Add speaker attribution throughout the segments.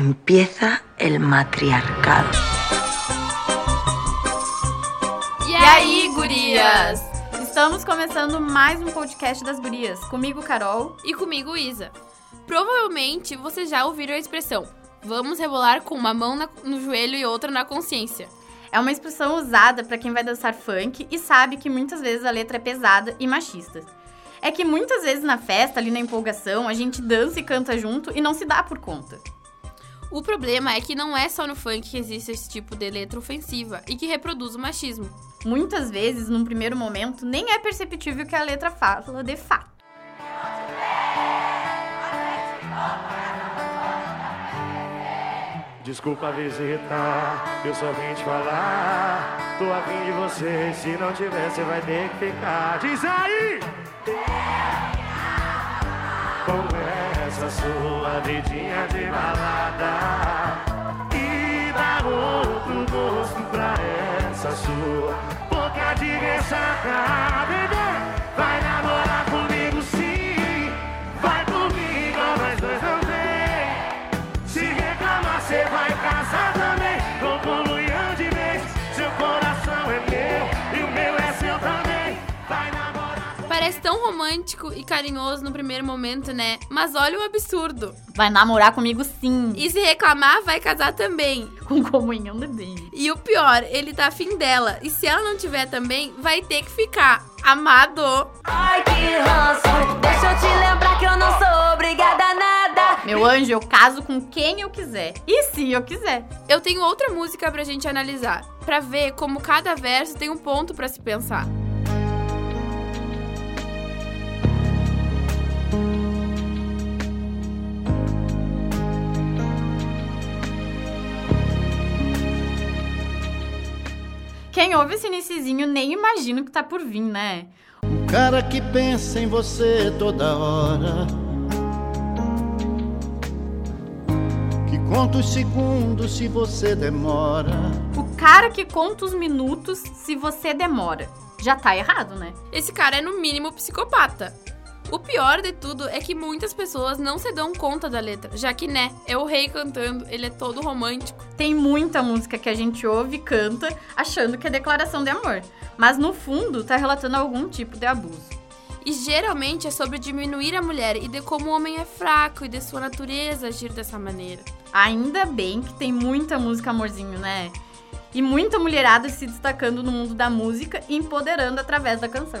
Speaker 1: empieza el matriarcado.
Speaker 2: E aí, gurias? Estamos começando mais um podcast das gurias. Comigo, Carol.
Speaker 3: E comigo, Isa. Provavelmente vocês já ouviram a expressão vamos rebolar com uma mão na, no joelho e outra na consciência.
Speaker 2: É uma expressão usada para quem vai dançar funk e sabe que muitas vezes a letra é pesada e machista. É que muitas vezes na festa, ali na empolgação, a gente dança e canta junto e não se dá por conta.
Speaker 3: O problema é que não é só no funk que existe esse tipo de letra ofensiva e que reproduz o machismo.
Speaker 2: Muitas vezes, num primeiro momento, nem é perceptível que a letra fala de fato.
Speaker 4: Desculpa visitar, eu só vim te falar. Tô afim de você, se não tiver, você vai ter que ficar. Diz aí! Como essa sua vidinha de balada? E dá outro gosto pra essa sua boca de ressaca.
Speaker 3: Parece tão romântico e carinhoso no primeiro momento, né? Mas olha o absurdo.
Speaker 2: Vai namorar comigo sim,
Speaker 3: E se reclamar, vai casar também.
Speaker 2: com comunhão de bem.
Speaker 3: E o pior, ele tá afim dela. E se ela não tiver também, vai ter que ficar. Amado.
Speaker 5: Ai, que ranço. Deixa eu te lembrar que eu não sou obrigada a nada.
Speaker 2: Meu anjo, eu caso com quem eu quiser. E se eu quiser.
Speaker 3: Eu tenho outra música pra gente analisar, pra ver como cada verso tem um ponto pra se pensar.
Speaker 2: Quem ouve esse iniciozinho nem imagina o que tá por vir, né?
Speaker 6: Um cara que pensa em você toda hora. Que conta os segundos se você demora.
Speaker 2: O cara que conta os minutos se você demora. Já tá errado, né?
Speaker 3: Esse cara é no mínimo psicopata. O pior de tudo é que muitas pessoas não se dão conta da letra, já que, né, é o rei cantando, ele é todo romântico.
Speaker 2: Tem muita música que a gente ouve e canta achando que é declaração de amor. Mas no fundo tá relatando algum tipo de abuso.
Speaker 3: E geralmente é sobre diminuir a mulher e de como o homem é fraco e de sua natureza agir dessa maneira.
Speaker 2: Ainda bem que tem muita música amorzinho, né? E muita mulherada se destacando no mundo da música e empoderando através da canção.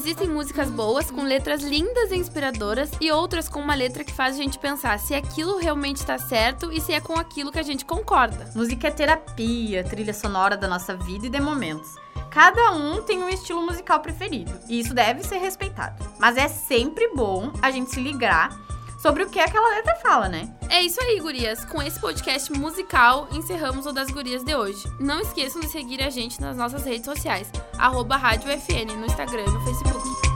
Speaker 3: Existem músicas boas com letras lindas e inspiradoras e outras com uma letra que faz a gente pensar se aquilo realmente tá certo e se é com aquilo que a gente concorda.
Speaker 2: Música é terapia, trilha sonora da nossa vida e de momentos. Cada um tem um estilo musical preferido e isso deve ser respeitado. Mas é sempre bom a gente se ligar sobre o que aquela letra fala, né?
Speaker 3: É isso aí, gurias. Com esse podcast musical, encerramos o das gurias de hoje. Não esqueçam de seguir a gente nas nossas redes sociais, arroba Rádio FN, no Instagram e no Facebook.